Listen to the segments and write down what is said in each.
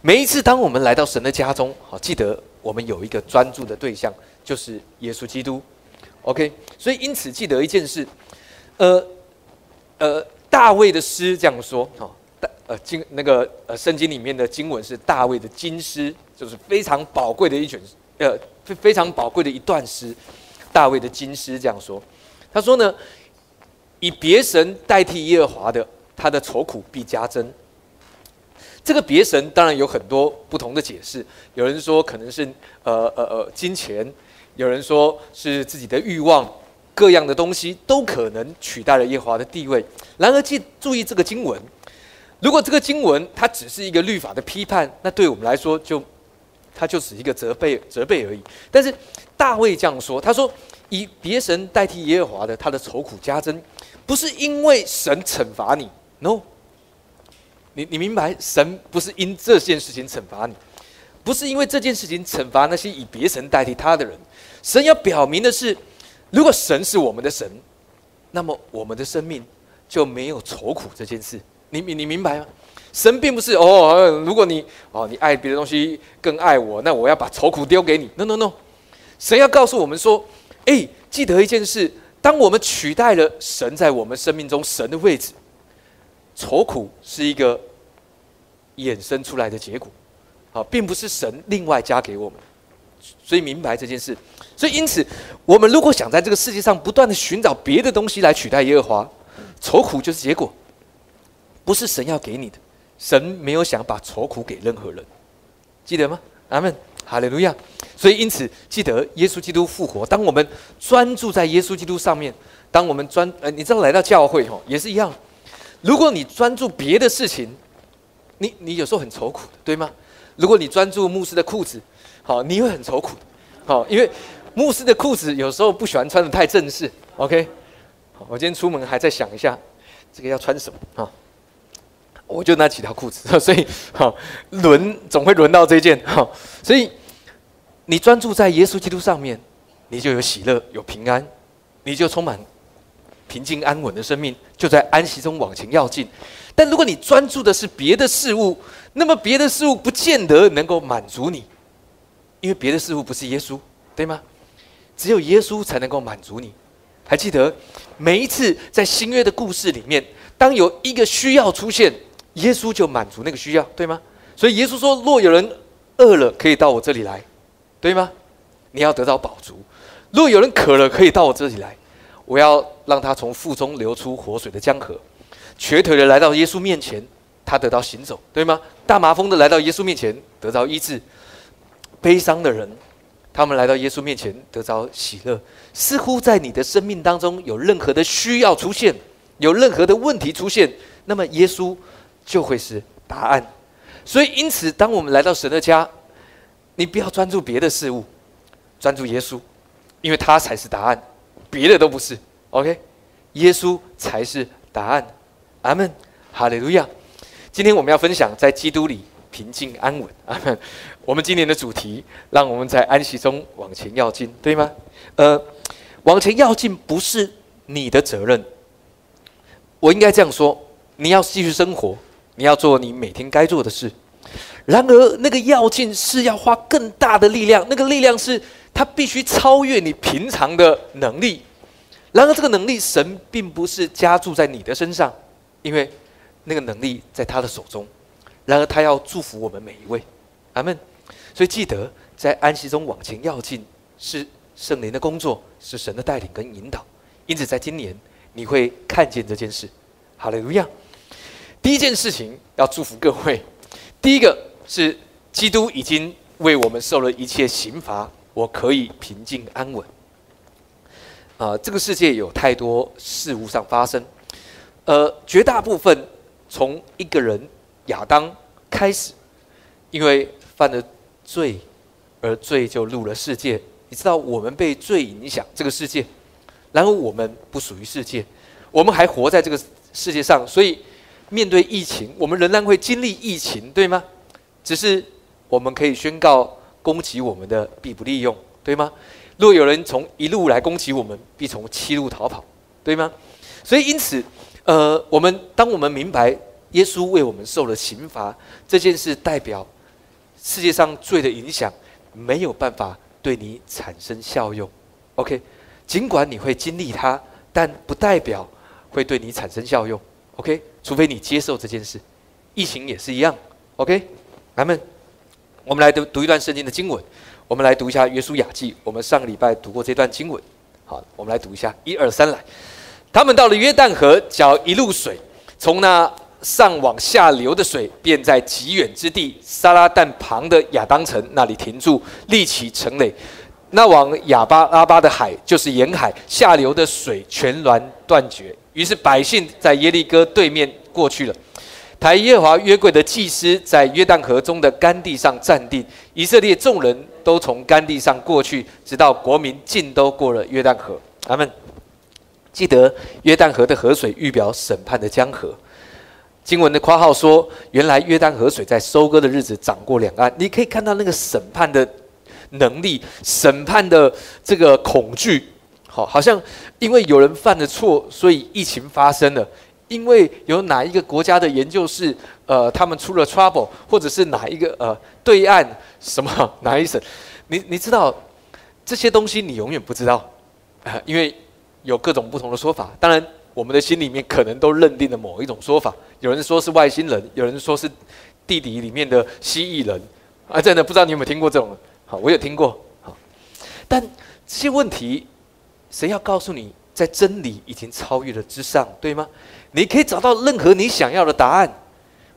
每一次当我们来到神的家中，好，记得我们有一个专注的对象，就是耶稣基督。OK，所以因此记得一件事，呃呃，大卫的诗这样说，哈，大呃经那个呃圣经里面的经文是大卫的金诗，就是非常宝贵的一卷，呃非非常宝贵的一段诗，大卫的金诗这样说，他说呢，以别神代替耶和华的，他的愁苦必加增。这个别神当然有很多不同的解释，有人说可能是呃呃呃金钱，有人说是自己的欲望，各样的东西都可能取代了耶和华的地位。然而记注意这个经文，如果这个经文它只是一个律法的批判，那对我们来说就它就是一个责备责备而已。但是大卫这样说，他说以别神代替耶和华的，他的愁苦加增，不是因为神惩罚你，no。你你明白，神不是因这件事情惩罚你，不是因为这件事情惩罚那些以别神代替他的人。神要表明的是，如果神是我们的神，那么我们的生命就没有愁苦这件事。你你你明白吗？神并不是哦，如果你哦你爱别的东西更爱我，那我要把愁苦丢给你。No No No，神要告诉我们说，哎，记得一件事，当我们取代了神在我们生命中神的位置，愁苦是一个。衍生出来的结果，啊，并不是神另外加给我们，所以明白这件事。所以因此，我们如果想在这个世界上不断的寻找别的东西来取代耶和华，愁苦就是结果，不是神要给你的。神没有想把愁苦给任何人，记得吗？阿门，哈利路亚。所以因此，记得耶稣基督复活。当我们专注在耶稣基督上面，当我们专呃，你知道来到教会吼也是一样。如果你专注别的事情，你你有时候很愁苦的，对吗？如果你专注牧师的裤子，好，你会很愁苦的，好，因为牧师的裤子有时候不喜欢穿的太正式。OK，我今天出门还在想一下，这个要穿什么啊？我就那几条裤子，所以好轮总会轮到这件，好，所以你专注在耶稣基督上面，你就有喜乐，有平安，你就充满平静安稳的生命，就在安息中往前要进。但如果你专注的是别的事物，那么别的事物不见得能够满足你，因为别的事物不是耶稣，对吗？只有耶稣才能够满足你。还记得每一次在新约的故事里面，当有一个需要出现，耶稣就满足那个需要，对吗？所以耶稣说：“若有人饿了，可以到我这里来，对吗？你要得到饱足。若有人渴了，可以到我这里来，我要让他从腹中流出活水的江河。”瘸腿的来到耶稣面前，他得到行走，对吗？大麻风的来到耶稣面前，得到医治；悲伤的人，他们来到耶稣面前，得到喜乐。似乎在你的生命当中有任何的需要出现，有任何的问题出现，那么耶稣就会是答案。所以，因此，当我们来到神的家，你不要专注别的事物，专注耶稣，因为他才是答案，别的都不是。OK，耶稣才是答案。阿门，哈利路亚。今天我们要分享在基督里平静安稳。阿门。我们今年的主题，让我们在安息中往前要进，对吗？呃，往前要进不是你的责任。我应该这样说：你要继续生活，你要做你每天该做的事。然而，那个要进是要花更大的力量，那个力量是它必须超越你平常的能力。然而，这个能力神并不是加注在你的身上。因为那个能力在他的手中，然而他要祝福我们每一位，阿门。所以记得在安息中往前要进，是圣灵的工作，是神的带领跟引导。因此，在今年你会看见这件事。好利路亚！第一件事情要祝福各位，第一个是基督已经为我们受了一切刑罚，我可以平静安稳。啊，这个世界有太多事物上发生。呃，绝大部分从一个人亚当开始，因为犯了罪，而罪就入了世界。你知道，我们被罪影响这个世界，然后我们不属于世界，我们还活在这个世界上，所以面对疫情，我们仍然会经历疫情，对吗？只是我们可以宣告攻击我们的必不利用，对吗？若有人从一路来攻击我们，必从七路逃跑，对吗？所以因此。呃，我们当我们明白耶稣为我们受了刑罚这件事，代表世界上罪的影响没有办法对你产生效用。OK，尽管你会经历它，但不代表会对你产生效用。OK，除非你接受这件事。疫情也是一样。OK，来们，我们来读读一段圣经的经文。我们来读一下《约书亚记》。我们上个礼拜读过这段经文。好，我们来读一下，一二三，来。他们到了约旦河，搅一路水，从那上往下流的水，便在极远之地撒拉旦旁的亚当城那里停住，立起城垒。那往亚巴拉巴的海，就是沿海下流的水全然断绝。于是百姓在耶利哥对面过去了。台耶和华约柜的祭司在约旦河中的干地上站定。以色列众人都从干地上过去，直到国民尽都过了约旦河。他们记得约旦河的河水预表审判的江河。经文的括号说，原来约旦河水在收割的日子涨过两岸。你可以看到那个审判的。能力审判的这个恐惧，好，好像因为有人犯了错，所以疫情发生了。因为有哪一个国家的研究室，呃，他们出了 trouble，或者是哪一个呃对岸什么哪一省，你你知道这些东西，你永远不知道啊，因为有各种不同的说法。当然，我们的心里面可能都认定了某一种说法。有人说是外星人，有人说是地底里面的蜥蜴人啊，真的不知道你有没有听过这种。好，我有听过。好，但这些问题，谁要告诉你，在真理已经超越了之上，对吗？你可以找到任何你想要的答案。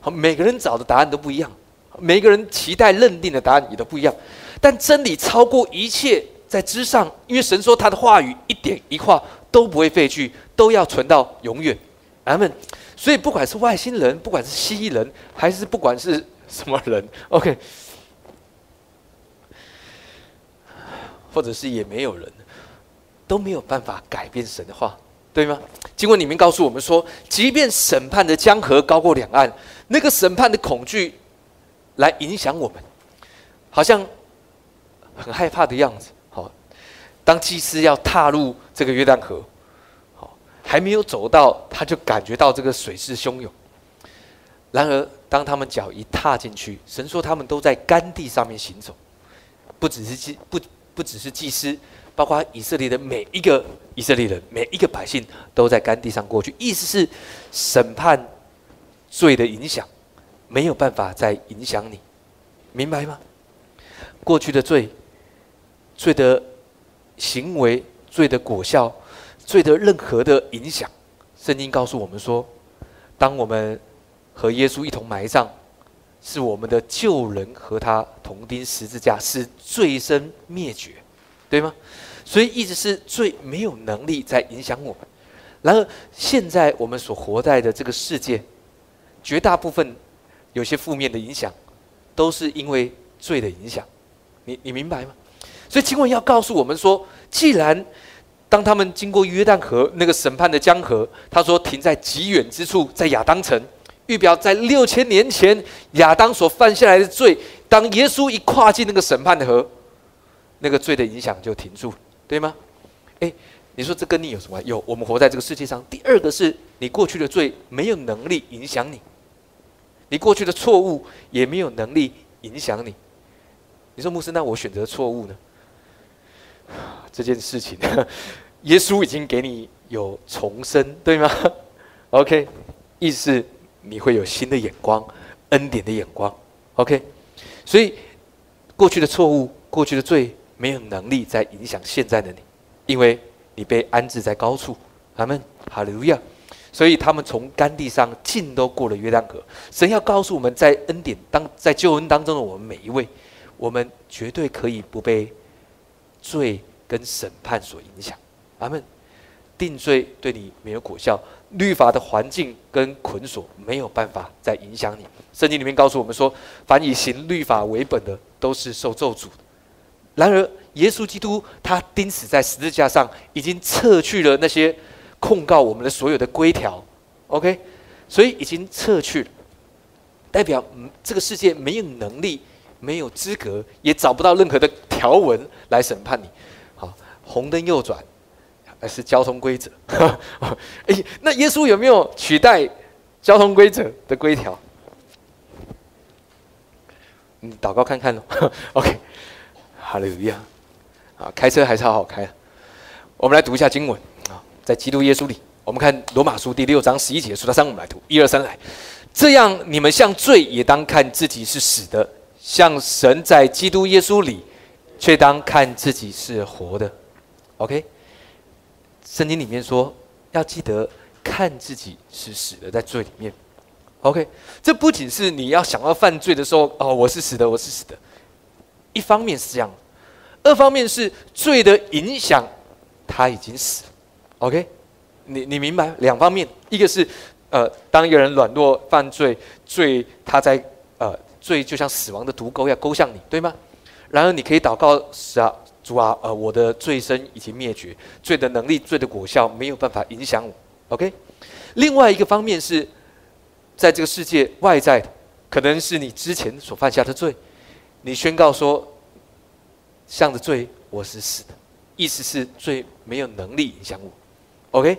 好，每个人找的答案都不一样，每个人期待认定的答案也都不一样。但真理超过一切，在之上，因为神说他的话语一点一画都不会废去，都要存到永远。阿门。所以，不管是外星人，不管是蜥蜴人，还是不管是什么人，OK。或者是也没有人，都没有办法改变神的话，对吗？经过你们告诉我们说，即便审判的江河高过两岸，那个审判的恐惧来影响我们，好像很害怕的样子。当祭司要踏入这个约旦河，好，还没有走到，他就感觉到这个水势汹涌。然而，当他们脚一踏进去，神说他们都在干地上面行走，不只是祭不。不只是祭司，包括以色列的每一个以色列人，每一个百姓都在干地上过去。意思是，审判罪的影响没有办法再影响你，明白吗？过去的罪、罪的行为、罪的果效、罪的任何的影响，圣经告诉我们说，当我们和耶稣一同埋葬。是我们的旧人和他同钉十字架，是罪身灭绝，对吗？所以一直是罪没有能力在影响我们。然而现在我们所活在的这个世界，绝大部分有些负面的影响，都是因为罪的影响。你你明白吗？所以经文要告诉我们说，既然当他们经过约旦河那个审判的江河，他说停在极远之处，在亚当城。预表在六千年前亚当所犯下来的罪，当耶稣一跨进那个审判的河，那个罪的影响就停住，对吗？诶，你说这跟你有什么？有，我们活在这个世界上。第二个是你过去的罪没有能力影响你，你过去的错误也没有能力影响你。你说牧师，那我选择错误呢？这件事情，耶稣已经给你有重生，对吗？OK，意思。你会有新的眼光，恩典的眼光，OK。所以过去的错误、过去的罪没有能力再影响现在的你，因为你被安置在高处。阿门，哈利路亚。所以他们从干地上尽都过了约旦河。神要告诉我们在恩典当在救恩当中的我们每一位，我们绝对可以不被罪跟审判所影响。阿门。定罪对你没有果效。律法的环境跟捆锁没有办法再影响你。圣经里面告诉我们说，凡以行律法为本的，都是受咒诅的。然而，耶稣基督他钉死在十字架上，已经撤去了那些控告我们的所有的规条。OK，所以已经撤去了，代表这个世界没有能力、没有资格，也找不到任何的条文来审判你。红灯右转。还是交通规则，哎，那耶稣有没有取代交通规则的规条？你祷告看看喽。OK，哈利路亚。啊，开车还是好好开。我们来读一下经文啊，在基督耶稣里，我们看罗马书第六章十一节，数到三，我们来读一二三来。这样，你们像罪也当看自己是死的，像神在基督耶稣里，却当看自己是活的。OK，圣经里面说要记得看自己是死的，在罪里面。OK，这不仅是你要想要犯罪的时候，哦，我是死的，我是死的。一方面是这样，二方面是罪的影响，他已经死了。OK，你你明白两方面，一个是。呃，当一个人软弱犯罪，罪他在呃罪就像死亡的毒钩要勾向你，对吗？然而你可以祷告是啊，主啊，呃，我的罪身已经灭绝，罪的能力、罪的果效没有办法影响我。OK。另外一个方面是，在这个世界外在的，可能是你之前所犯下的罪，你宣告说，向着罪我是死的，意思是罪没有能力影响我。OK。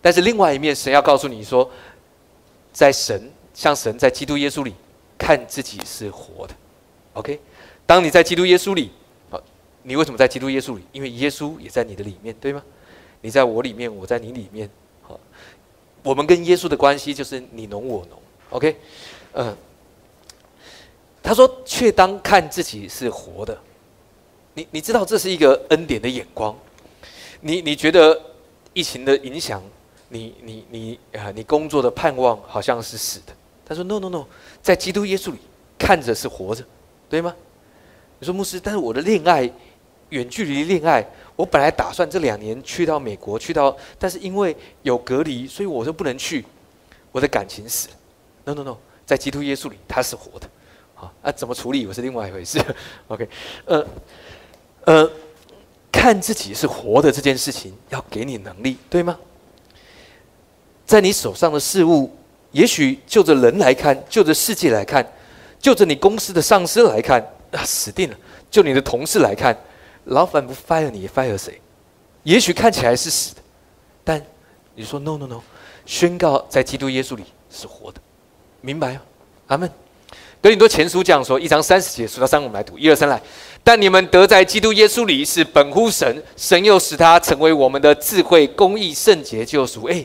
但是另外一面，神要告诉你说，在神像神在基督耶稣里看自己是活的，OK？当你在基督耶稣里，你为什么在基督耶稣里？因为耶稣也在你的里面，对吗？你在我里面，我在你里面，好，我们跟耶稣的关系就是你侬我侬，OK？嗯，他说，却当看自己是活的，你你知道这是一个恩典的眼光，你你觉得疫情的影响？你你你啊！你工作的盼望好像是死的。他说：“No No No，在基督耶稣里看着是活着，对吗？”你说牧师，但是我的恋爱远距离恋爱，我本来打算这两年去到美国，去到，但是因为有隔离，所以我就不能去。我的感情死了。No No No，在基督耶稣里他是活的。好，那怎么处理我是另外一回事。OK，呃呃，看自己是活的这件事情要给你能力，对吗？在你手上的事物，也许就着人来看，就着世界来看，就着你公司的上司来看，啊，死定了！就你的同事来看，老板不 fire 你，fire 谁？也许看起来是死的，但你说 no no no，宣告在基督耶稣里是活的，明白吗？阿门。格林多前书这样说：一章三十节，数到三，我们来读，一二三来。但你们得在基督耶稣里是本乎神，神又使他成为我们的智慧、公义、圣洁、救赎。哎。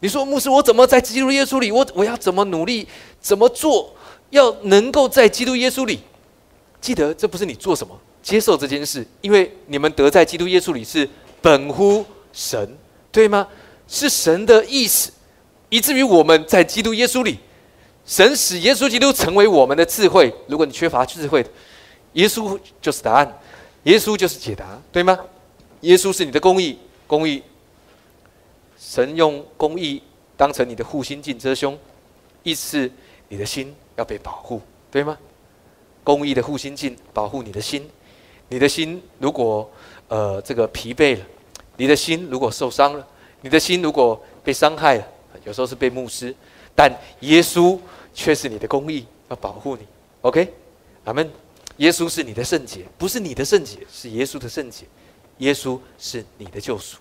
你说牧师，我怎么在基督耶稣里？我我要怎么努力？怎么做？要能够在基督耶稣里？记得，这不是你做什么，接受这件事，因为你们得在基督耶稣里是本乎神，对吗？是神的意思，以至于我们在基督耶稣里，神使耶稣基督成为我们的智慧。如果你缺乏智慧，耶稣就是答案，耶稣就是解答，对吗？耶稣是你的公义，公义。神用公义当成你的护心镜遮胸，意思是你的心要被保护，对吗？公义的护心镜保护你的心，你的心如果呃这个疲惫了，你的心如果受伤了，你的心如果被伤害了，有时候是被牧师，但耶稣却是你的公义，要保护你。OK，阿门。耶稣是你的圣洁，不是你的圣洁，是耶稣的圣洁。耶稣是你的救赎，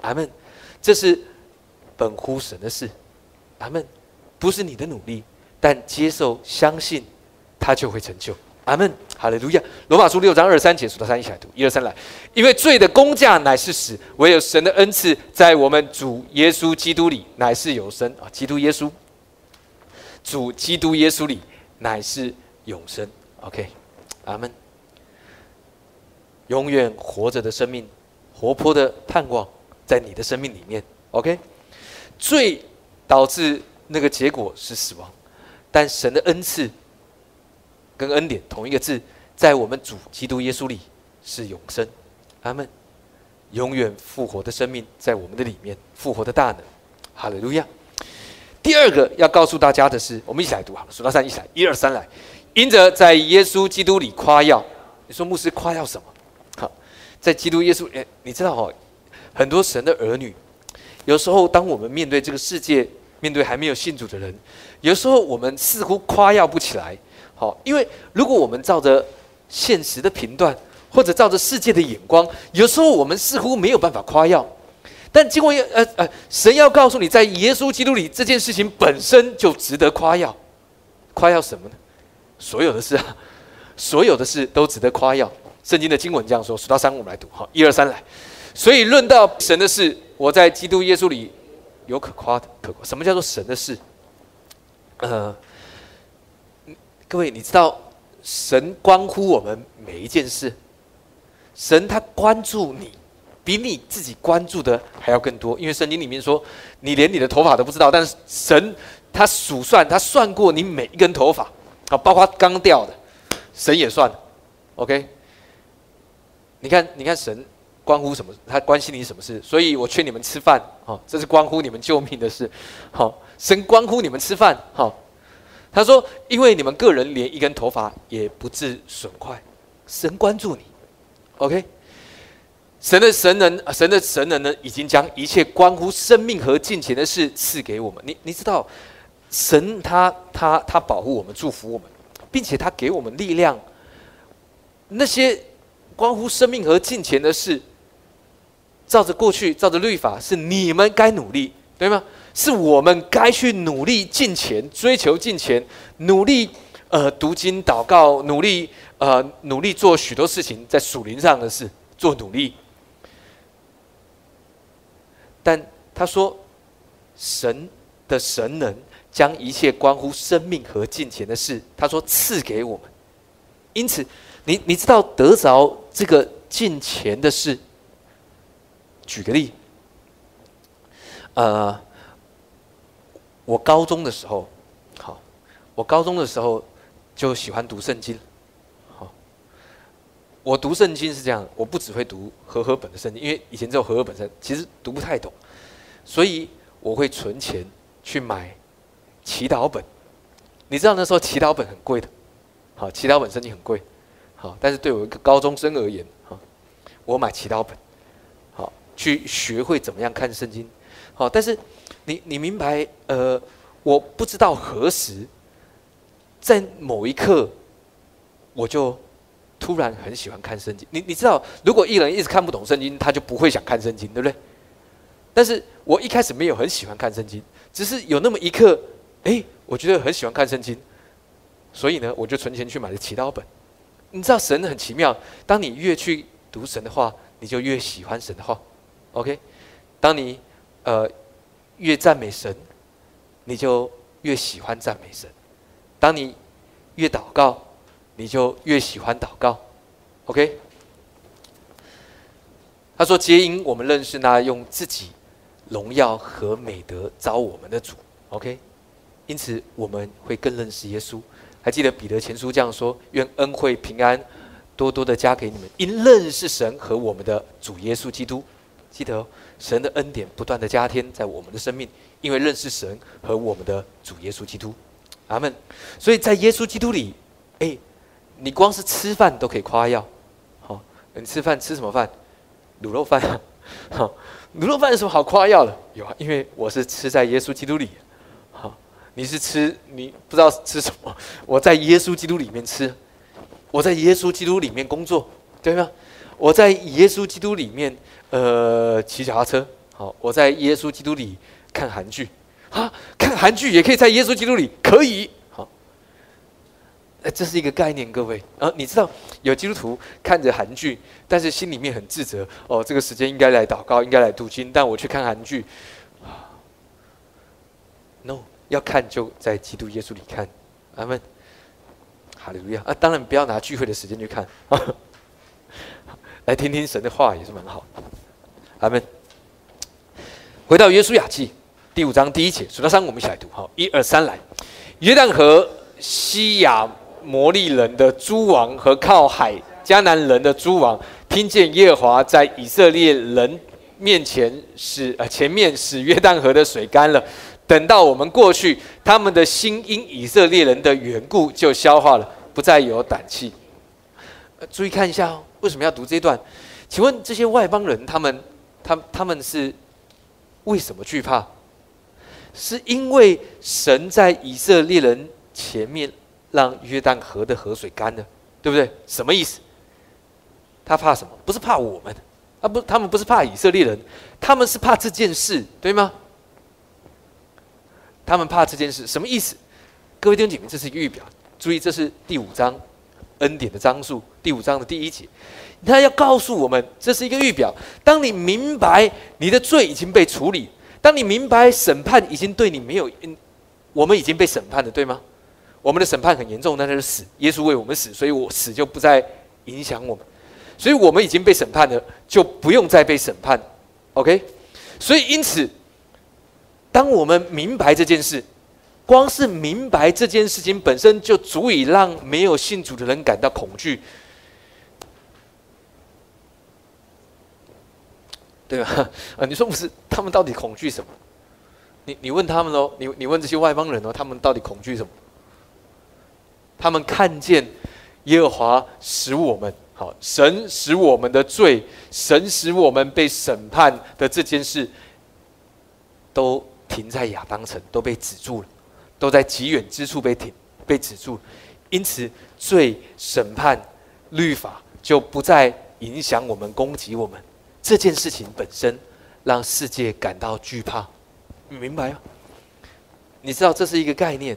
阿门。这是本乎神的事，阿门。不是你的努力，但接受、相信，他就会成就。阿门。哈利路亚。罗马书六章二三节，数到三一起来读，一二三来。因为罪的工价乃是死，唯有神的恩赐在我们主耶稣基督里乃是有生啊！基督耶稣，主基督耶稣里乃是永生。OK，阿门。永远活着的生命，活泼的盼望。在你的生命里面，OK，罪导致那个结果是死亡，但神的恩赐跟恩典同一个字，在我们主基督耶稣里是永生，阿门。永远复活的生命在我们的里面，复活的大能，哈利路亚。第二个要告诉大家的是，我们一起来读好了，数到三，一起来，一二三来。因着在耶稣基督里夸耀，你说牧师夸耀什么？好，在基督耶稣，哎，你知道哦。很多神的儿女，有时候当我们面对这个世界，面对还没有信主的人，有时候我们似乎夸耀不起来。好，因为如果我们照着现实的频段，或者照着世界的眼光，有时候我们似乎没有办法夸耀。但经过呃呃，神要告诉你，在耶稣基督里，这件事情本身就值得夸耀。夸耀什么呢？所有的事啊，所有的事都值得夸耀。圣经的经文这样说：数到三，我们来读。好，一二三，来。所以论到神的事，我在基督耶稣里有可夸的。可什么叫做神的事？呃，各位，你知道神关乎我们每一件事，神他关注你，比你自己关注的还要更多。因为圣经里面说，你连你的头发都不知道，但是神他数算，他算过你每一根头发，啊，包括刚掉的，神也算。OK。你看，你看，神关乎什么？他关心你什么事？所以我劝你们吃饭，好，这是关乎你们救命的事，好，神关乎你们吃饭，好。他说，因为你们个人连一根头发也不致损坏，神关注你，OK。神的神能，神的神人呢，已经将一切关乎生命和金钱的事赐给我们。你你知道，神他他他保护我们，祝福我们，并且他给我们力量，那些。关乎生命和金钱的事，照着过去，照着律法，是你们该努力，对吗？是我们该去努力进钱，追求进钱，努力呃读经祷告，努力呃努力做许多事情，在属灵上的事做努力。但他说，神的神能将一切关乎生命和金钱的事，他说赐给我们，因此。你你知道得着这个进钱的事？举个例，呃，我高中的时候，好，我高中的时候就喜欢读圣经，好，我读圣经是这样，我不只会读和合本的圣经，因为以前只有和合本圣，其实读不太懂，所以我会存钱去买祈祷本。你知道那时候祈祷本很贵的，好，祈祷本圣经很贵。好，但是对我一个高中生而言，哈，我买祈祷本，好，去学会怎么样看圣经，好，但是你你明白，呃，我不知道何时，在某一刻，我就突然很喜欢看圣经。你你知道，如果一人一直看不懂圣经，他就不会想看圣经，对不对？但是我一开始没有很喜欢看圣经，只是有那么一刻，哎，我觉得很喜欢看圣经，所以呢，我就存钱去买了祈祷本。你知道神很奇妙，当你越去读神的话，你就越喜欢神的话。OK，当你呃越赞美神，你就越喜欢赞美神；当你越祷告，你就越喜欢祷告。OK，他说：“皆因我们认识那用自己荣耀和美德招我们的主。”OK，因此我们会更认识耶稣。还记得彼得前书这样说：“愿恩惠平安多多的加给你们，因认识神和我们的主耶稣基督。记得哦神的恩典不断的加添在我们的生命，因为认识神和我们的主耶稣基督。阿门。所以在耶稣基督里，哎，你光是吃饭都可以夸耀。好，你吃饭吃什么饭？卤肉饭。好，卤肉饭有什么好夸耀的？有啊，因为我是吃在耶稣基督里。”好你是吃你不知道吃什么？我在耶稣基督里面吃，我在耶稣基督里面工作，对吗？我在耶稣基督里面呃骑脚踏车，好，我在耶稣基督里看韩剧，啊，看韩剧也可以在耶稣基督里，可以，好，哎，这是一个概念，各位啊，你知道有基督徒看着韩剧，但是心里面很自责，哦，这个时间应该来祷告，应该来读经，但我去看韩剧啊，no。要看就在基督耶稣里看，阿门，哈利路亚啊！当然不要拿聚会的时间去看啊，来听听神的话也是蛮好。阿门。回到约书亚记第五章第一节，数到三，我们一起来读。好，一二三，来。约旦河西亚摩利人的诸王和靠海迦南人的诸王，听见耶和华在以色列人面前使呃前面使约旦河的水干了。等到我们过去，他们的心因以色列人的缘故就消化了，不再有胆气。注意看一下哦，为什么要读这一段？请问这些外邦人，他们、他、他们是为什么惧怕？是因为神在以色列人前面让约旦河的河水干了，对不对？什么意思？他怕什么？不是怕我们，啊不，他们不是怕以色列人，他们是怕这件事，对吗？他们怕这件事什么意思？各位弟兄姐妹，这是一个预表。注意，这是第五章恩典的章数，第五章的第一节，他要告诉我们，这是一个预表。当你明白你的罪已经被处理，当你明白审判已经对你没有，我们已经被审判了，对吗？我们的审判很严重，那就是死。耶稣为我们死，所以我死就不再影响我们，所以我们已经被审判了，就不用再被审判。OK，所以因此，当我们明白这件事。光是明白这件事情本身就足以让没有信主的人感到恐惧，对吧？啊，你说不是？他们到底恐惧什么？你你问他们喽，你你问这些外邦人哦，他们到底恐惧什么？他们看见耶和华使我们好，神使我们的罪，神使我们被审判的这件事，都停在亚当城，都被止住了。都在极远之处被停、被止住，因此罪、审判、律法就不再影响我们、攻击我们。这件事情本身让世界感到惧怕，你明白吗？你知道这是一个概念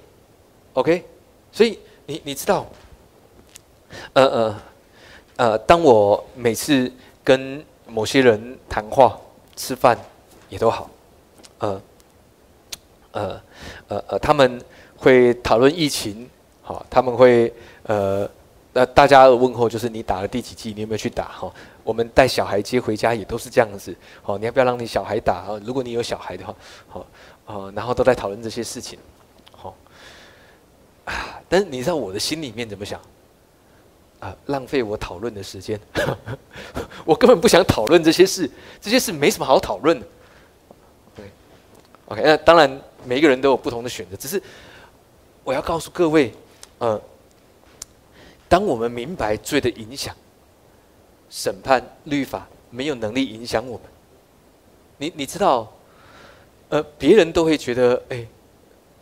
，OK？所以你你知道，呃呃呃，当我每次跟某些人谈话、吃饭也都好，呃。呃，呃呃，他们会讨论疫情，好，他们会呃，那大家的问候就是你打了第几剂，你有没有去打？哈，我们带小孩接回家也都是这样子，好，你要不要让你小孩打？啊，如果你有小孩的话，好，啊，然后都在讨论这些事情，好，啊，但是你知道我的心里面怎么想？啊，浪费我讨论的时间，我根本不想讨论这些事，这些事没什么好讨论的。对 OK，那当然。每一个人都有不同的选择，只是我要告诉各位，呃，当我们明白罪的影响，审判律法没有能力影响我们。你你知道，呃，别人都会觉得，哎，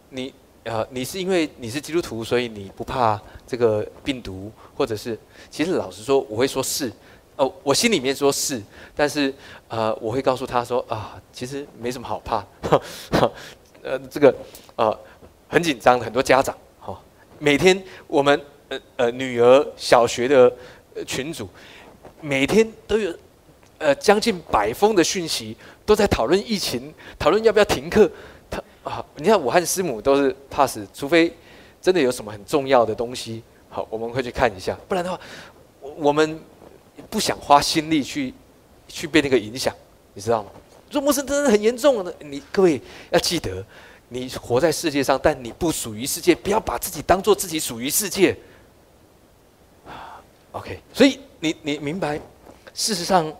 你啊，你是因为你是基督徒，所以你不怕这个病毒，或者是，其实老实说，我会说是。哦，我心里面说是，但是呃，我会告诉他说啊，其实没什么好怕。呃，这个呃很紧张的，很多家长哈，每天我们呃呃女儿小学的群组，每天都有呃将近百封的讯息，都在讨论疫情，讨论要不要停课。他啊，你看我和师母都是怕死，除非真的有什么很重要的东西，好，我们会去看一下，不然的话，我们不想花心力去去被那个影响，你知道吗？说牧师真的很严重的，你各位要记得，你活在世界上，但你不属于世界，不要把自己当做自己属于世界。OK，所以你你明白，事实上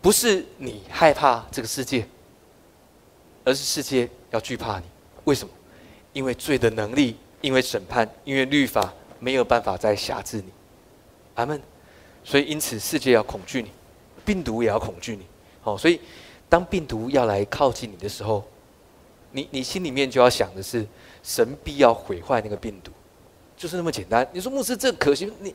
不是你害怕这个世界，而是世界要惧怕你。为什么？因为罪的能力，因为审判，因为律法没有办法再辖制你。阿门。所以因此世界要恐惧你，病毒也要恐惧你。好，所以。当病毒要来靠近你的时候，你你心里面就要想的是，神必要毁坏那个病毒，就是那么简单。你说牧师这可行？你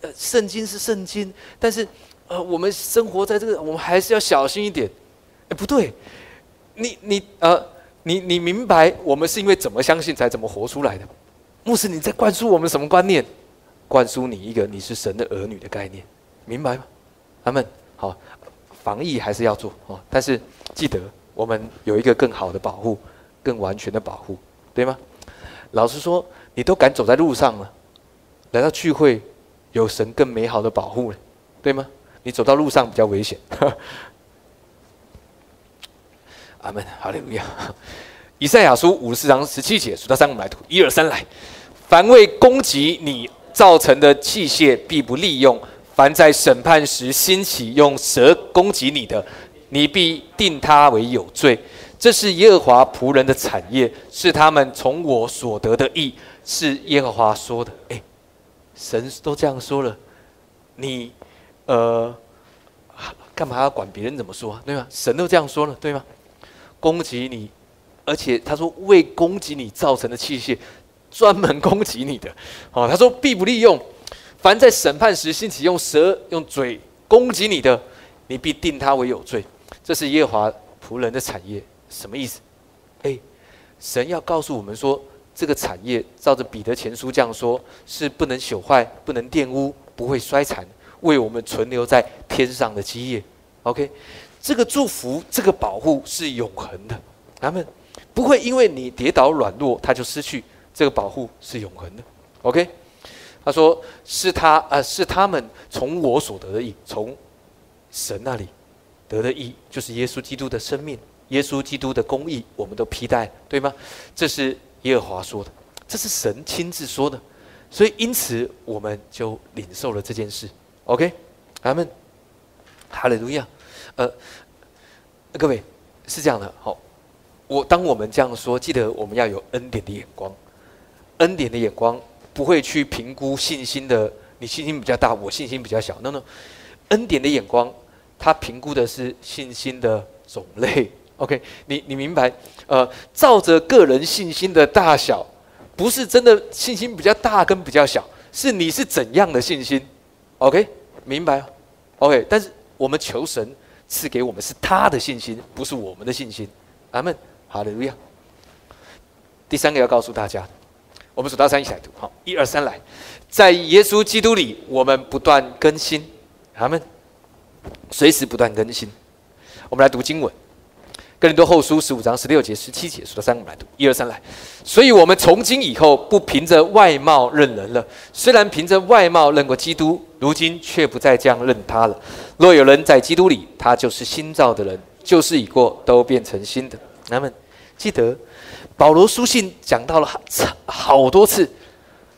呃，圣经是圣经，但是呃，我们生活在这个，我们还是要小心一点。哎，不对，你你呃，你你明白我们是因为怎么相信才怎么活出来的？牧师你在灌输我们什么观念？灌输你一个你是神的儿女的概念，明白吗？阿门好。防疫还是要做哦，但是记得我们有一个更好的保护，更完全的保护，对吗？老实说，你都敢走在路上了，来到聚会，有神更美好的保护了，对吗？你走到路上比较危险。阿门，好利路亚。以赛亚书五十四章十七节，数到三，我们来读，一二三，来。凡为攻击你造成的器械，必不利用。凡在审判时兴起用蛇攻击你的，你必定他为有罪。这是耶和华仆人的产业，是他们从我所得的义，是耶和华说的。哎，神都这样说了，你呃，干嘛要管别人怎么说，对吗？神都这样说了，对吗？攻击你，而且他说为攻击你造成的器械，专门攻击你的。哦，他说必不利用。凡在审判时兴起用舌用嘴攻击你的，你必定他为有罪。这是耶华仆人的产业，什么意思？哎，神要告诉我们说，这个产业，照着彼得前书这样说，是不能朽坏、不能玷污、不会衰残，为我们存留在天上的基业。OK，这个祝福、这个保护是永恒的，他们不会因为你跌倒软弱，他就失去这个保护是永恒的。OK，他说是他呃是他们从我所得的义，从神那里得的义，就是耶稣基督的生命。耶稣基督的公义，我们都披戴，对吗？这是耶和华说的，这是神亲自说的，所以因此我们就领受了这件事。OK，阿门，哈利路亚。呃，各位是这样的，好，我当我们这样说，记得我们要有恩典的眼光，恩典的眼光不会去评估信心的，你信心比较大，我信心比较小。No No，恩典的眼光，他评估的是信心的种类。OK，你你明白？呃，照着个人信心的大小，不是真的信心比较大跟比较小，是你是怎样的信心？OK，明白？OK，但是我们求神赐给我们是他的信心，不是我们的信心。阿门，好的，路亚。第三个要告诉大家，我们数到三一起来读，好，一二三来，在耶稣基督里，我们不断更新。阿门，随时不断更新。我们来读经文。哥林多后书十五章十六节、十七节，数到三，我们来读，一二三来。所以，我们从今以后不凭着外貌认人了。虽然凭着外貌认过基督，如今却不再这样认他了。若有人在基督里，他就是新造的人，旧事已过，都变成新的。那么，记得保罗书信讲到了好好多次，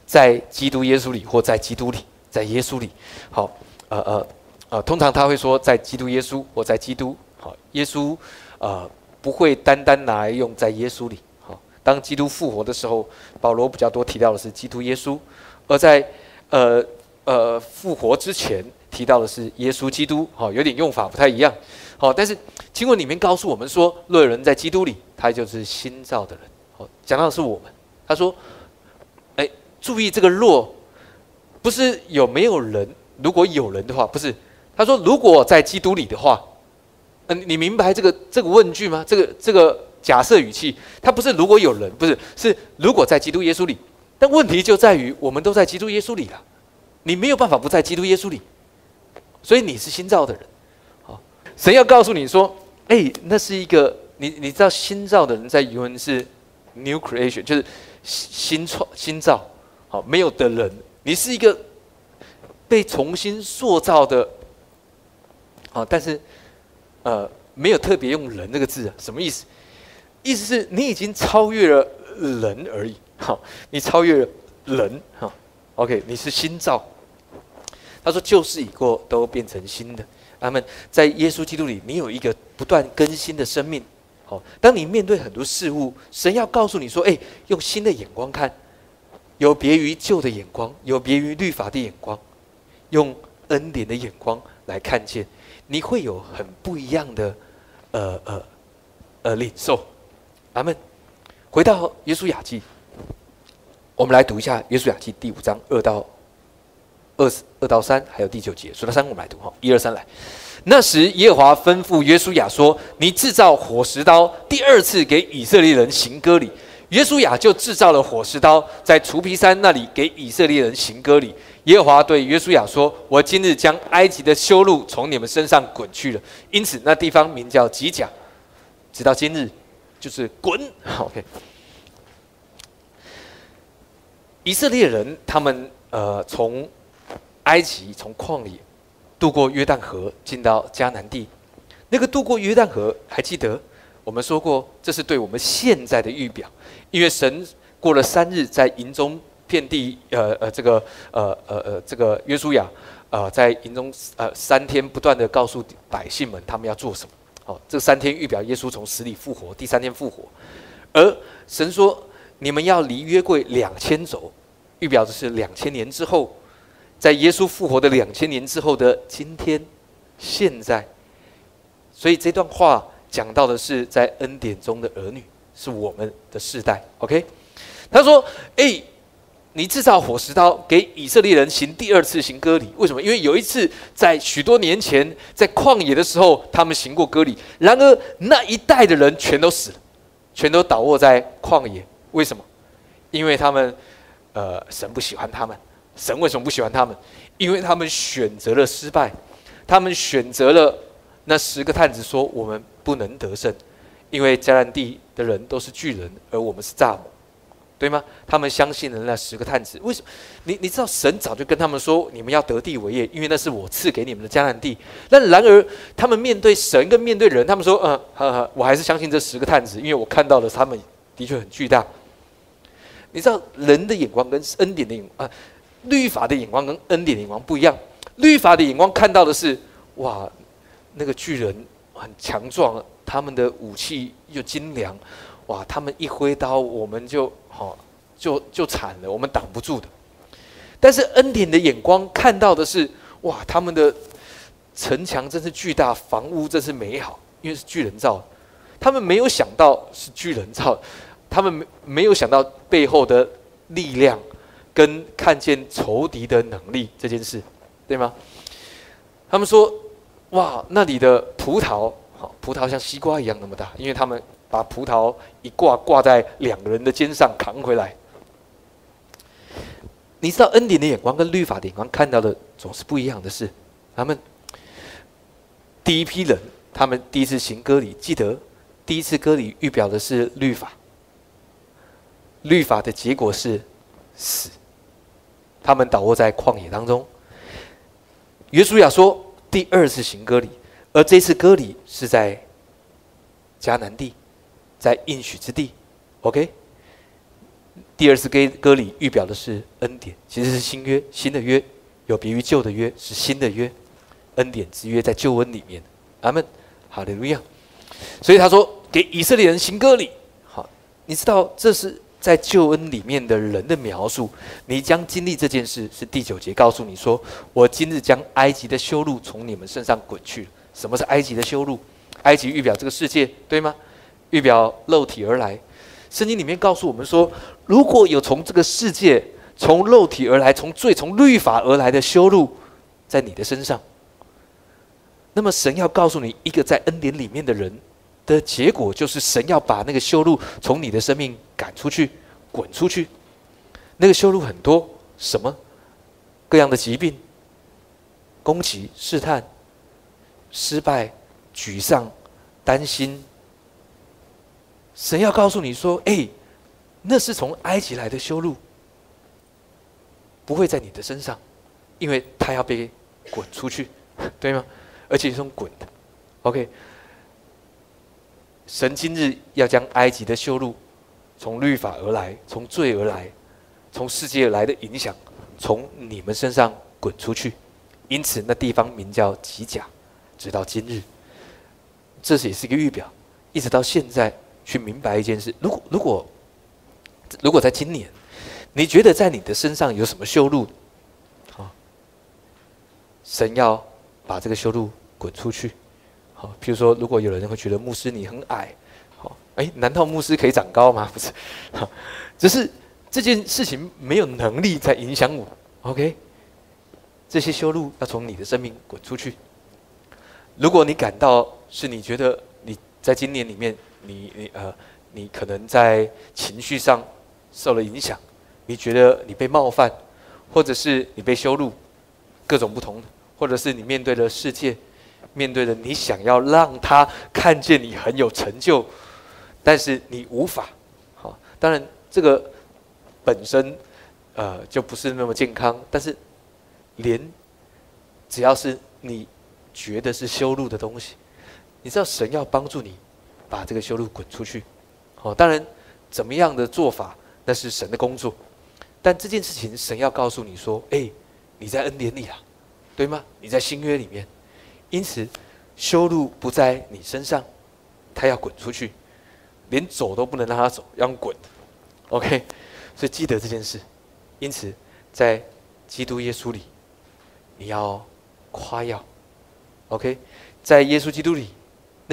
在基督耶稣里，或在基督里，在耶稣里。好，呃呃呃，通常他会说在基督耶稣，或在基督。好，耶稣。呃，不会单单拿来用在耶稣里。好，当基督复活的时候，保罗比较多提到的是基督耶稣；而在呃呃复活之前提到的是耶稣基督。好，有点用法不太一样。好，但是经文里面告诉我们说，若有人在基督里，他就是新造的人。讲到的是我们。他说：“哎，注意这个若，不是有没有人？如果有人的话，不是。他说，如果在基督里的话。”嗯，你明白这个这个问句吗？这个这个假设语气，他不是如果有人，不是是如果在基督耶稣里。但问题就在于，我们都在基督耶稣里了，你没有办法不在基督耶稣里，所以你是新造的人。好，神要告诉你说，哎，那是一个你你知道新造的人在原文是 new creation，就是新创新造，好没有的人，你是一个被重新塑造的，好，但是。呃，没有特别用“人”这个字啊，什么意思？意思是你已经超越了人而已，好，你超越了人，哈，OK，你是新造。他说旧事已过，都变成新的。他们。在耶稣基督里，你有一个不断更新的生命。好，当你面对很多事物，神要告诉你说：“哎，用新的眼光看，有别于旧的眼光，有别于律法的眼光，用恩典的眼光来看见。”你会有很不一样的，呃呃呃领受，阿门。回到耶稣雅记，我们来读一下耶稣雅记第五章二到二十二到三，还有第九节，数到三我们来读哈，一二三来。那时耶和华吩咐约书亚说：“你制造火石刀，第二次给以色列人行割礼。”约书亚就制造了火石刀，在除皮山那里给以色列人行割礼。耶和华对约书亚说：“我今日将埃及的修路从你们身上滚去了。”因此，那地方名叫吉甲，直到今日，就是滚。OK。以色列人他们呃从埃及从旷野渡过约旦河，进到迦南地。那个渡过约旦河，还记得我们说过，这是对我们现在的预表，因为神过了三日在营中。遍地，呃呃，这个，呃呃呃，这个约书亚，呃，在营中，呃，三天不断的告诉百姓们，他们要做什么。好，这三天预表耶稣从死里复活，第三天复活。而神说，你们要离约柜两千走，预表的是两千年之后，在耶稣复活的两千年之后的今天，现在。所以这段话讲到的是在恩典中的儿女，是我们的世代。OK，他说，哎。你制造火石刀给以色列人行第二次行割礼，为什么？因为有一次在许多年前在旷野的时候，他们行过割礼，然而那一代的人全都死了，全都倒卧在旷野。为什么？因为他们，呃，神不喜欢他们。神为什么不喜欢他们？因为他们选择了失败，他们选择了那十个探子说我们不能得胜，因为迦南地的人都是巨人，而我们是蚱蜢。对吗？他们相信了那十个探子，为什么？你你知道神早就跟他们说，你们要得地为业，因为那是我赐给你们的迦南地。那然而他们面对神跟面对人，他们说，嗯，呵呵，我还是相信这十个探子，因为我看到了他们的确很巨大。你知道人的眼光跟恩典的眼啊，律法的眼光跟恩典的眼光不一样。律法的眼光看到的是，哇，那个巨人很强壮，他们的武器又精良，哇，他们一挥刀，我们就。哦，就就惨了，我们挡不住的。但是恩典的眼光看到的是，哇，他们的城墙真是巨大，房屋真是美好，因为是巨人造。他们没有想到是巨人造，他们没没有想到背后的力量跟看见仇敌的能力这件事，对吗？他们说，哇，那里的葡萄，好，葡萄像西瓜一样那么大，因为他们。把葡萄一挂挂在两个人的肩上扛回来。你知道恩典的眼光跟律法的眼光看到的总是不一样的是，他们第一批人，他们第一次行割礼，记得第一次割礼预表的是律法，律法的结果是死，他们倒卧在旷野当中。约书亚说第二次行割礼，而这次割礼是在迦南地。在应许之地，OK。第二次割割礼预表的是恩典，其实是新约，新的约有别于旧的约，是新的约，恩典之约在旧恩里面。阿门，哈利路亚。所以他说给以色列人行割礼，好，你知道这是在救恩里面的人的描述。你将经历这件事，是第九节告诉你说，我今日将埃及的修路从你们身上滚去。什么是埃及的修路？埃及预表这个世界，对吗？预表肉体而来，圣经里面告诉我们说，如果有从这个世界、从肉体而来、从罪、从律法而来的修路，在你的身上，那么神要告诉你一个在恩典里面的人的结果，就是神要把那个修路从你的生命赶出去、滚出去。那个修路很多，什么各样的疾病、攻击、试探、失败、沮丧、担心。神要告诉你说：“哎，那是从埃及来的修路，不会在你的身上，因为他要被滚出去，对吗？而且是用滚的。OK，神今日要将埃及的修路，从律法而来，从罪而来，从世界而来的影响，从你们身上滚出去。因此，那地方名叫吉甲，直到今日，这是也是一个预表，一直到现在。”去明白一件事：如果如果如果在今年，你觉得在你的身上有什么修路？好，神要把这个修路滚出去。好，譬如说，如果有人会觉得牧师你很矮，好，哎，难道牧师可以长高吗？不是，只是这件事情没有能力在影响我。OK，这些修路要从你的生命滚出去。如果你感到是你觉得你在今年里面。你你呃，你可能在情绪上受了影响，你觉得你被冒犯，或者是你被羞辱，各种不同的，或者是你面对了世界，面对着你想要让他看见你很有成就，但是你无法。好，当然这个本身呃就不是那么健康，但是连只要是你觉得是修路的东西，你知道神要帮助你。把这个修路滚出去，好，当然，怎么样的做法那是神的工作，但这件事情神要告诉你说，哎，你在恩典里啊，对吗？你在新约里面，因此修路不在你身上，他要滚出去，连走都不能让他走，要滚，OK，所以记得这件事，因此在基督耶稣里，你要夸耀，OK，在耶稣基督里。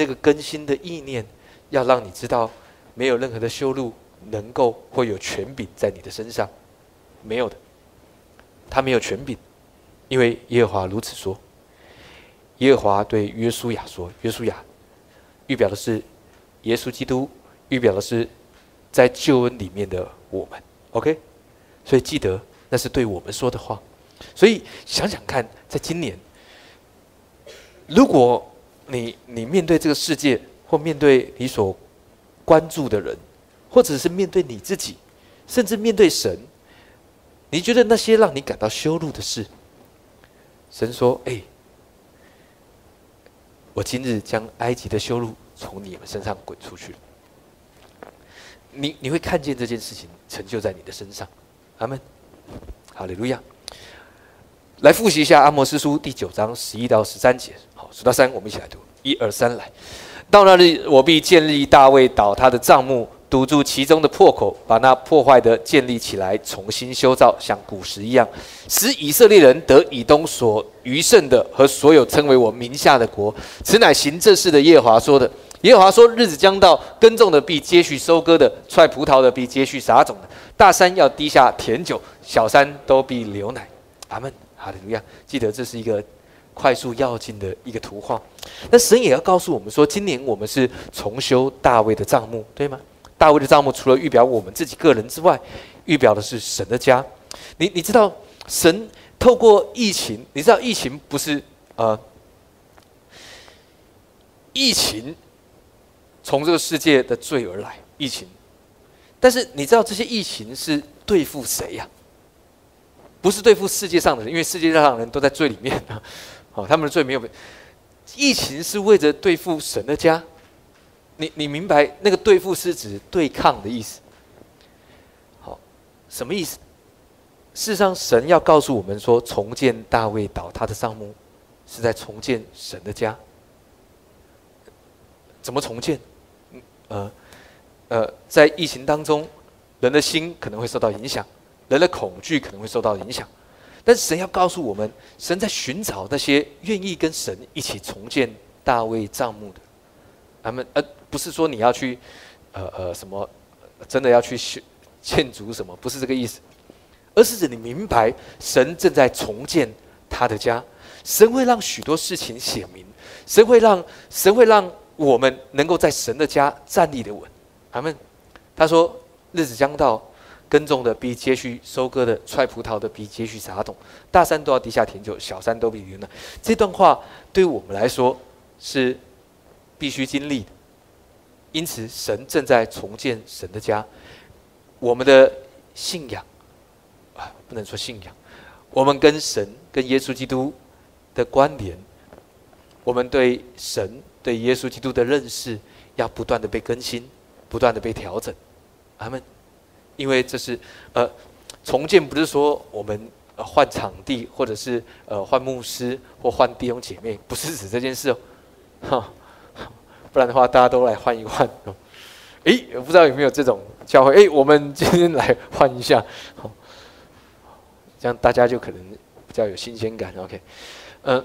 那个更新的意念，要让你知道，没有任何的修路能够会有权柄在你的身上，没有的，他没有权柄，因为耶和华如此说。耶和华对约书亚说：“约书亚，预表的是耶稣基督，预表的是在救恩里面的我们。OK，所以记得那是对我们说的话。所以想想看，在今年，如果你你面对这个世界，或面对你所关注的人，或者是面对你自己，甚至面对神，你觉得那些让你感到羞辱的事，神说：“哎，我今日将埃及的修路从你们身上滚出去。”你你会看见这件事情成就在你的身上，阿门，哈利路亚。来复习一下阿摩斯书第九章十一到十三节。好，数到三，我们一起来读。一二三，来到那里，我必建立大卫倒他的帐幕，堵住其中的破口，把那破坏的建立起来，重新修造，像古时一样，使以色列人得以东所余剩的和所有称为我名下的国。此乃行这事的耶和华说的。耶和华说：日子将到，耕种的必接续收割的，踹葡萄的必接续撒种的。大山要滴下甜酒，小山都必流奶。阿门。哈利路亚！记得这是一个快速要进的一个图画。那神也要告诉我们说，今年我们是重修大卫的帐幕，对吗？大卫的帐幕除了预表我们自己个人之外，预表的是神的家。你你知道，神透过疫情，你知道疫情不是呃，疫情从这个世界的罪而来，疫情。但是你知道这些疫情是对付谁呀？不是对付世界上的人，因为世界上的人都在罪里面啊，好，他们的罪没有被。疫情是为着对付神的家，你你明白那个对付是指对抗的意思？好，什么意思？事实上，神要告诉我们说，重建大卫倒塌的帐幕，是在重建神的家。怎么重建？呃呃，在疫情当中，人的心可能会受到影响。人的恐惧可能会受到影响，但是神要告诉我们，神在寻找那些愿意跟神一起重建大卫帐幕的。他们呃，不是说你要去，呃呃什么，真的要去修建筑什么，不是这个意思，而是指你明白，神正在重建他的家，神会让许多事情显明，神会让神会让我们能够在神的家站立的稳。他们他说，日子将到。耕种的比接续收割的，踹葡萄的比接续撒种，大山都要地下甜酒，小山都比流奶。这段话对我们来说是必须经历的。因此，神正在重建神的家。我们的信仰啊，不能说信仰，我们跟神、跟耶稣基督的关联，我们对神、对耶稣基督的认识，要不断的被更新，不断的被调整。阿门。因为这是，呃，重建不是说我们换场地，或者是呃换牧师或换弟兄姐妹，不是指这件事哦，哈，不然的话大家都来换一换哦。诶，我不知道有没有这种教会？诶，我们今天来换一下，好，这样大家就可能比较有新鲜感。OK，呃，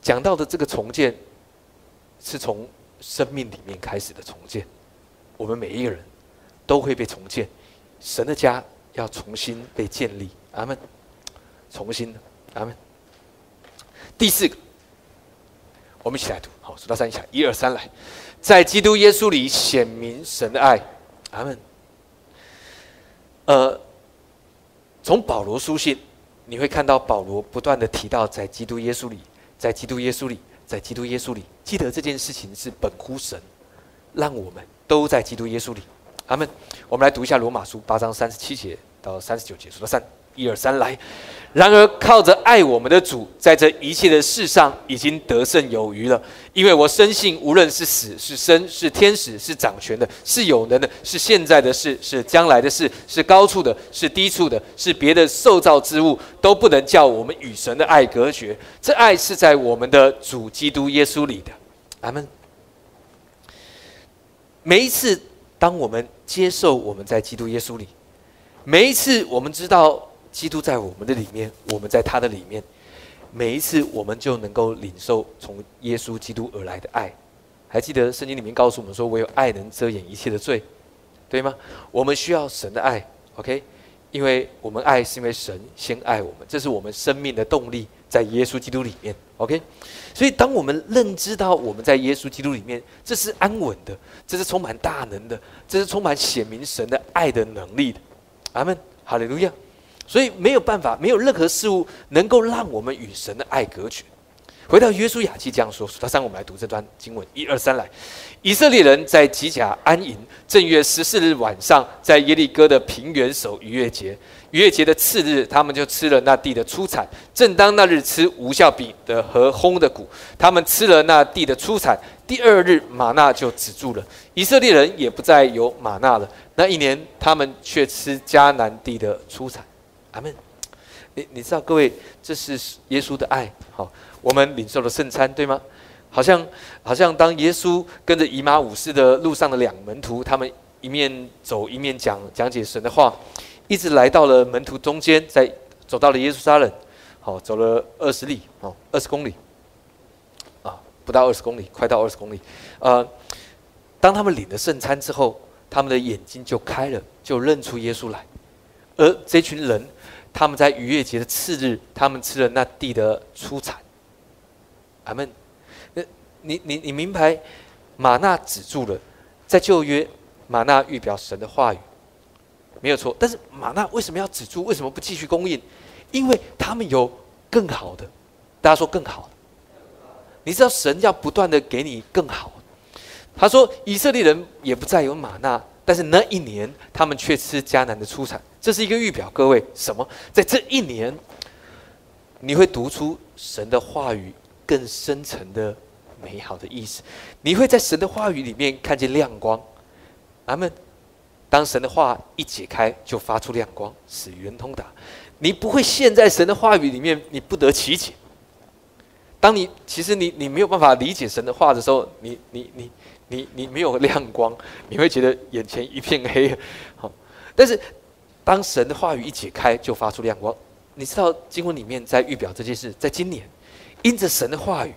讲到的这个重建，是从生命里面开始的重建，我们每一个人都会被重建。神的家要重新被建立，阿门。重新，阿门。第四个，我们一起来读，好，数到三一下，一二三，来，在基督耶稣里显明神的爱，阿门。呃，从保罗书信，你会看到保罗不断的提到在基督耶稣里，在基督耶稣里，在基督耶稣里。记得这件事情是本乎神，让我们都在基督耶稣里。阿门。我们来读一下罗马书八章三十七节到三十九节，数到三，一二三，来。然而靠着爱我们的主，在这一切的事上已经得胜有余了。因为我深信，无论是死是生，是天使是掌权的，是有能的，是现在的事，是将来的事，是高处的，是低处的，是别的受造之物，都不能叫我们与神的爱隔绝。这爱是在我们的主基督耶稣里的。阿门。每一次。当我们接受我们在基督耶稣里，每一次我们知道基督在我们的里面，我们在他的里面，每一次我们就能够领受从耶稣基督而来的爱。还记得圣经里面告诉我们说：“唯有爱能遮掩一切的罪”，对吗？我们需要神的爱，OK？因为我们爱是因为神先爱我们，这是我们生命的动力，在耶稣基督里面，OK？所以，当我们认知到我们在耶稣基督里面，这是安稳的，这是充满大能的，这是充满显明神的爱的能力的。阿门。哈利路亚。所以没有办法，没有任何事物能够让我们与神的爱隔绝。回到约书亚记这样说，他三，我们来读这段经文，一二三来。以色列人在吉甲安营，正月十四日晚上，在耶利哥的平原守逾越节。逾越节的次日，他们就吃了那地的出产。正当那日吃无效饼的和烘的谷，他们吃了那地的出产。第二日，玛纳就止住了，以色列人也不再有玛纳了。那一年，他们却吃迦南地的出产。阿门。你你知道，各位，这是耶稣的爱。好，我们领受了圣餐，对吗？好像好像当耶稣跟着以马武士的路上的两门徒，他们一面走一面讲讲解神的话，一直来到了门徒中间，在走到了耶路撒冷。好，走了二十里，哦，二十公里，啊，不到二十公里，快到二十公里。呃，当他们领了圣餐之后，他们的眼睛就开了，就认出耶稣来。而这群人。他们在逾越节的次日，他们吃了那地的出产。阿门。那你你你明白，玛纳止住了，在旧约，玛纳预表神的话语，没有错。但是玛纳为什么要止住？为什么不继续供应？因为他们有更好的。大家说更好。你知道神要不断的给你更好。他说以色列人也不再有玛纳，但是那一年他们却吃迦南的出产。这是一个预表，各位，什么？在这一年，你会读出神的话语更深层的美好的意思。你会在神的话语里面看见亮光。阿门。当神的话一解开，就发出亮光，使圆通达。你不会陷在神的话语里面，你不得其解。当你其实你你没有办法理解神的话的时候，你你你你你没有亮光，你会觉得眼前一片黑。好，但是。当神的话语一解开，就发出亮光。你知道经文里面在预表这件事，在今年，因着神的话语，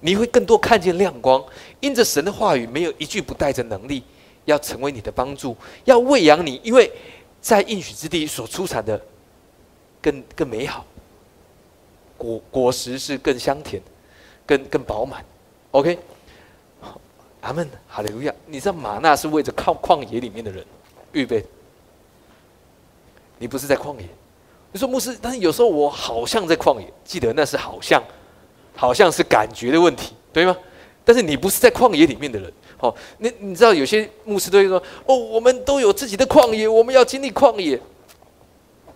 你会更多看见亮光。因着神的话语，没有一句不带着能力，要成为你的帮助，要喂养你。因为在应许之地所出产的更更美好，果果实是更香甜，更更饱满。OK，阿门，哈利路亚。你知道玛纳是为着靠旷野里面的人预备。你不是在旷野，你说牧师，但是有时候我好像在旷野，记得那是好像，好像是感觉的问题，对吗？但是你不是在旷野里面的人，好，你你知道有些牧师都会说，哦，我们都有自己的旷野，我们要经历旷野，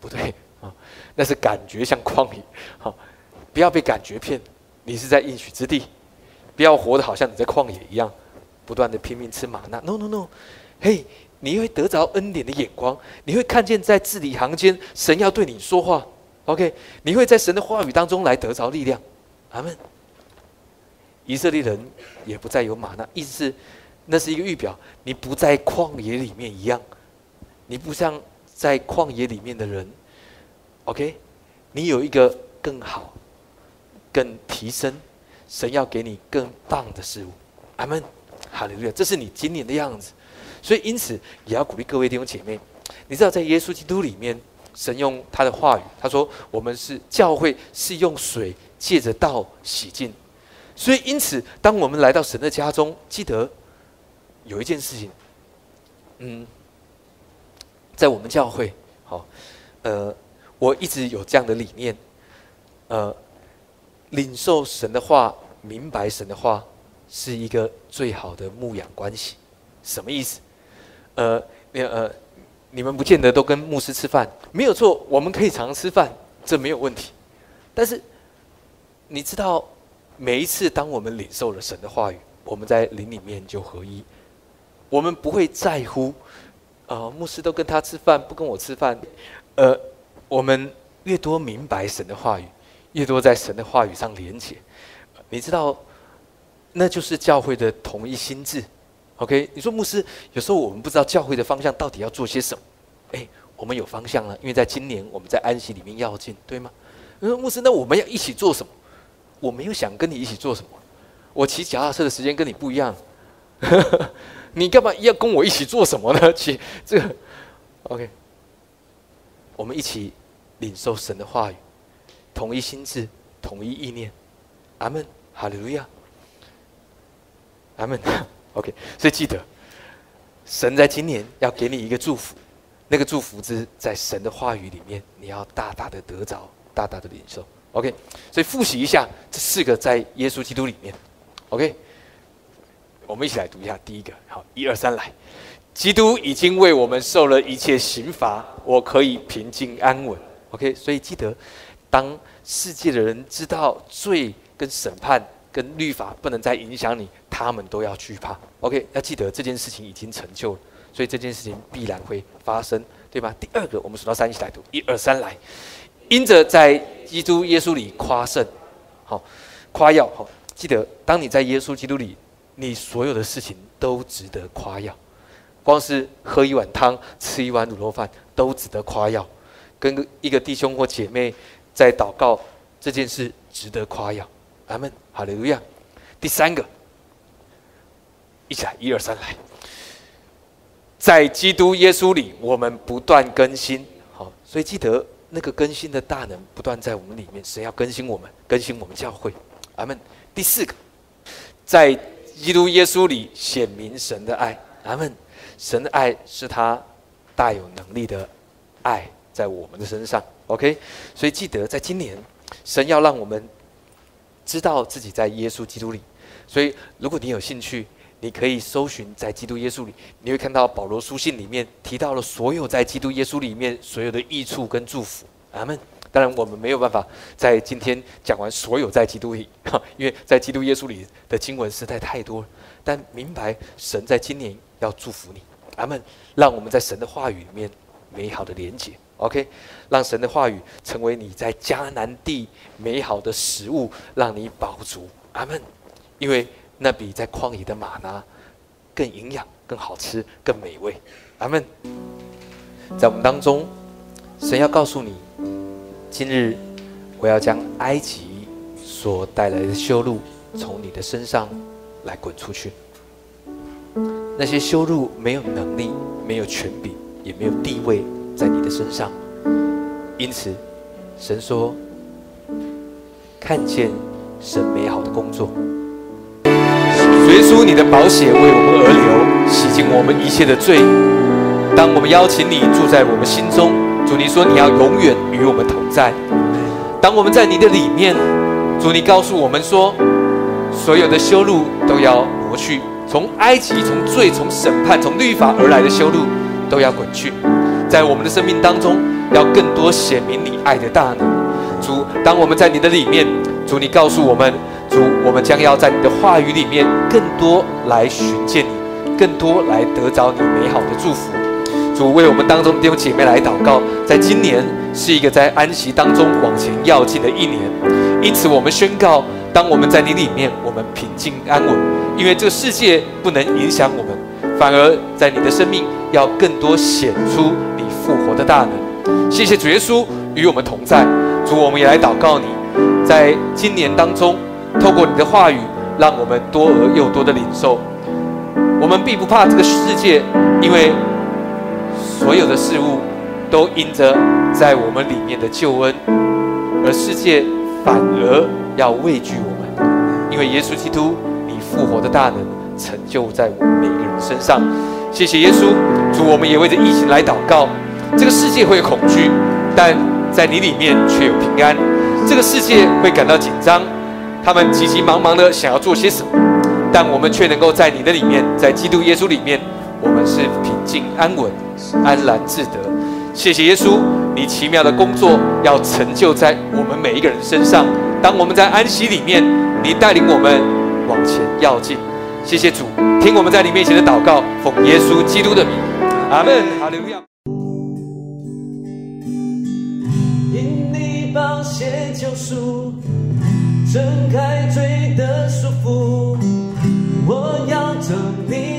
不对啊，那是感觉像旷野，好，不要被感觉骗，你是在应许之地，不要活得好像你在旷野一样，不断的拼命吃玛纳，no no no，嘿。你会得着恩典的眼光，你会看见在字里行间，神要对你说话。OK，你会在神的话语当中来得着力量。阿门。以色列人也不再有马纳，意思是那是一个预表，你不在旷野里面一样，你不像在旷野里面的人。OK，你有一个更好、更提升，神要给你更棒的事物。阿门。哈利路亚，这是你今年的样子。所以，因此也要鼓励各位弟兄姐妹，你知道，在耶稣基督里面，神用他的话语，他说：“我们是教会，是用水借着道洗净。”所以，因此，当我们来到神的家中，记得有一件事情，嗯，在我们教会，好，呃，我一直有这样的理念，呃，领受神的话，明白神的话，是一个最好的牧养关系。什么意思？呃，那呃，你们不见得都跟牧师吃饭，没有错，我们可以常吃饭，这没有问题。但是，你知道，每一次当我们领受了神的话语，我们在灵里面就合一，我们不会在乎，啊，牧师都跟他吃饭，不跟我吃饭。呃，我们越多明白神的话语，越多在神的话语上连结，你知道，那就是教会的同一心智。OK，你说牧师，有时候我们不知道教会的方向到底要做些什么。哎，我们有方向了，因为在今年我们在安息里面要进，对吗？你说牧师，那我们要一起做什么？我没有想跟你一起做什么，我骑脚踏车的时间跟你不一样，你干嘛要跟我一起做什么呢？骑这个 OK，我们一起领受神的话语，统一心智，统一意念。阿门，哈利路亚，阿门。OK，所以记得，神在今年要给你一个祝福，那个祝福之在神的话语里面，你要大大的得着，大大的领受。OK，所以复习一下这四个在耶稣基督里面。OK，我们一起来读一下第一个。好，一二三，来，基督已经为我们受了一切刑罚，我可以平静安稳。OK，所以记得，当世界的人知道罪跟审判跟律法不能再影响你，他们都要惧怕。OK，要记得这件事情已经成就了。所以这件事情必然会发生，对吧？第二个，我们数到三一起来读，一二三来。因着在基督耶稣里夸胜，好夸耀，好记得，当你在耶稣基督里，你所有的事情都值得夸耀。光是喝一碗汤，吃一碗卤肉饭，都值得夸耀。跟一个弟兄或姐妹在祷告，这件事值得夸耀。阿门，好的，路亚。第三个，一起来，一二三来。在基督耶稣里，我们不断更新。好，所以记得那个更新的大能不断在我们里面。神要更新我们，更新我们教会。阿门。第四个，在基督耶稣里显明神的爱。阿门。神的爱是他大有能力的爱在我们的身上。OK，所以记得在今年，神要让我们知道自己在耶稣基督里。所以如果你有兴趣，你可以搜寻在基督耶稣里，你会看到保罗书信里面提到了所有在基督耶稣里面所有的益处跟祝福。阿门。当然，我们没有办法在今天讲完所有在基督里，因为在基督耶稣里的经文实在太多了。但明白神在今年要祝福你，阿门。让我们在神的话语里面美好的连接，OK。让神的话语成为你在迦南地美好的食物，让你饱足，阿门。因为。那比在旷野的马呢更营养、更好吃、更美味。阿门。在我们当中，神要告诉你，今日我要将埃及所带来的修路从你的身上来滚出去。那些修路没有能力、没有权柄、也没有地位在你的身上。因此，神说：看见神美好的工作。耶稣，你的宝血为我们而流，洗净我们一切的罪。当我们邀请你住在我们心中，主，你说你要永远与我们同在。当我们在你的里面，主，你告诉我们说，所有的修路都要挪去，从埃及、从罪、从审判、从律法而来的修路都要滚去，在我们的生命当中，要更多显明你爱的大能。主，当我们在你的里面，主，你告诉我们。主，我们将要在你的话语里面更多来寻见你，更多来得着你美好的祝福。主，为我们当中的弟兄姐妹来祷告，在今年是一个在安息当中往前要进的一年，因此我们宣告：当我们在你里面，我们平静安稳，因为这个世界不能影响我们，反而在你的生命要更多显出你复活的大能。谢谢主耶稣与我们同在。主，我们也来祷告你，在今年当中。透过你的话语，让我们多而又多的领受。我们并不怕这个世界，因为所有的事物都因着在我们里面的救恩，而世界反而要畏惧我们，因为耶稣基督你复活的大能成就在我们每个人身上。谢谢耶稣，主，我们也为着疫情来祷告。这个世界会有恐惧，但在你里面却有平安。这个世界会感到紧张。他们急急忙忙的想要做些什么，但我们却能够在你的里面，在基督耶稣里面，我们是平静安稳、安然自得。谢谢耶稣，你奇妙的工作要成就在我们每一个人身上。当我们在安息里面，你带领我们往前要进。谢谢主，听我们在你面前的祷告，奉耶稣基督的名，阿门。哈利路亚。因你宝血救赎。挣开嘴的束缚，我要证明。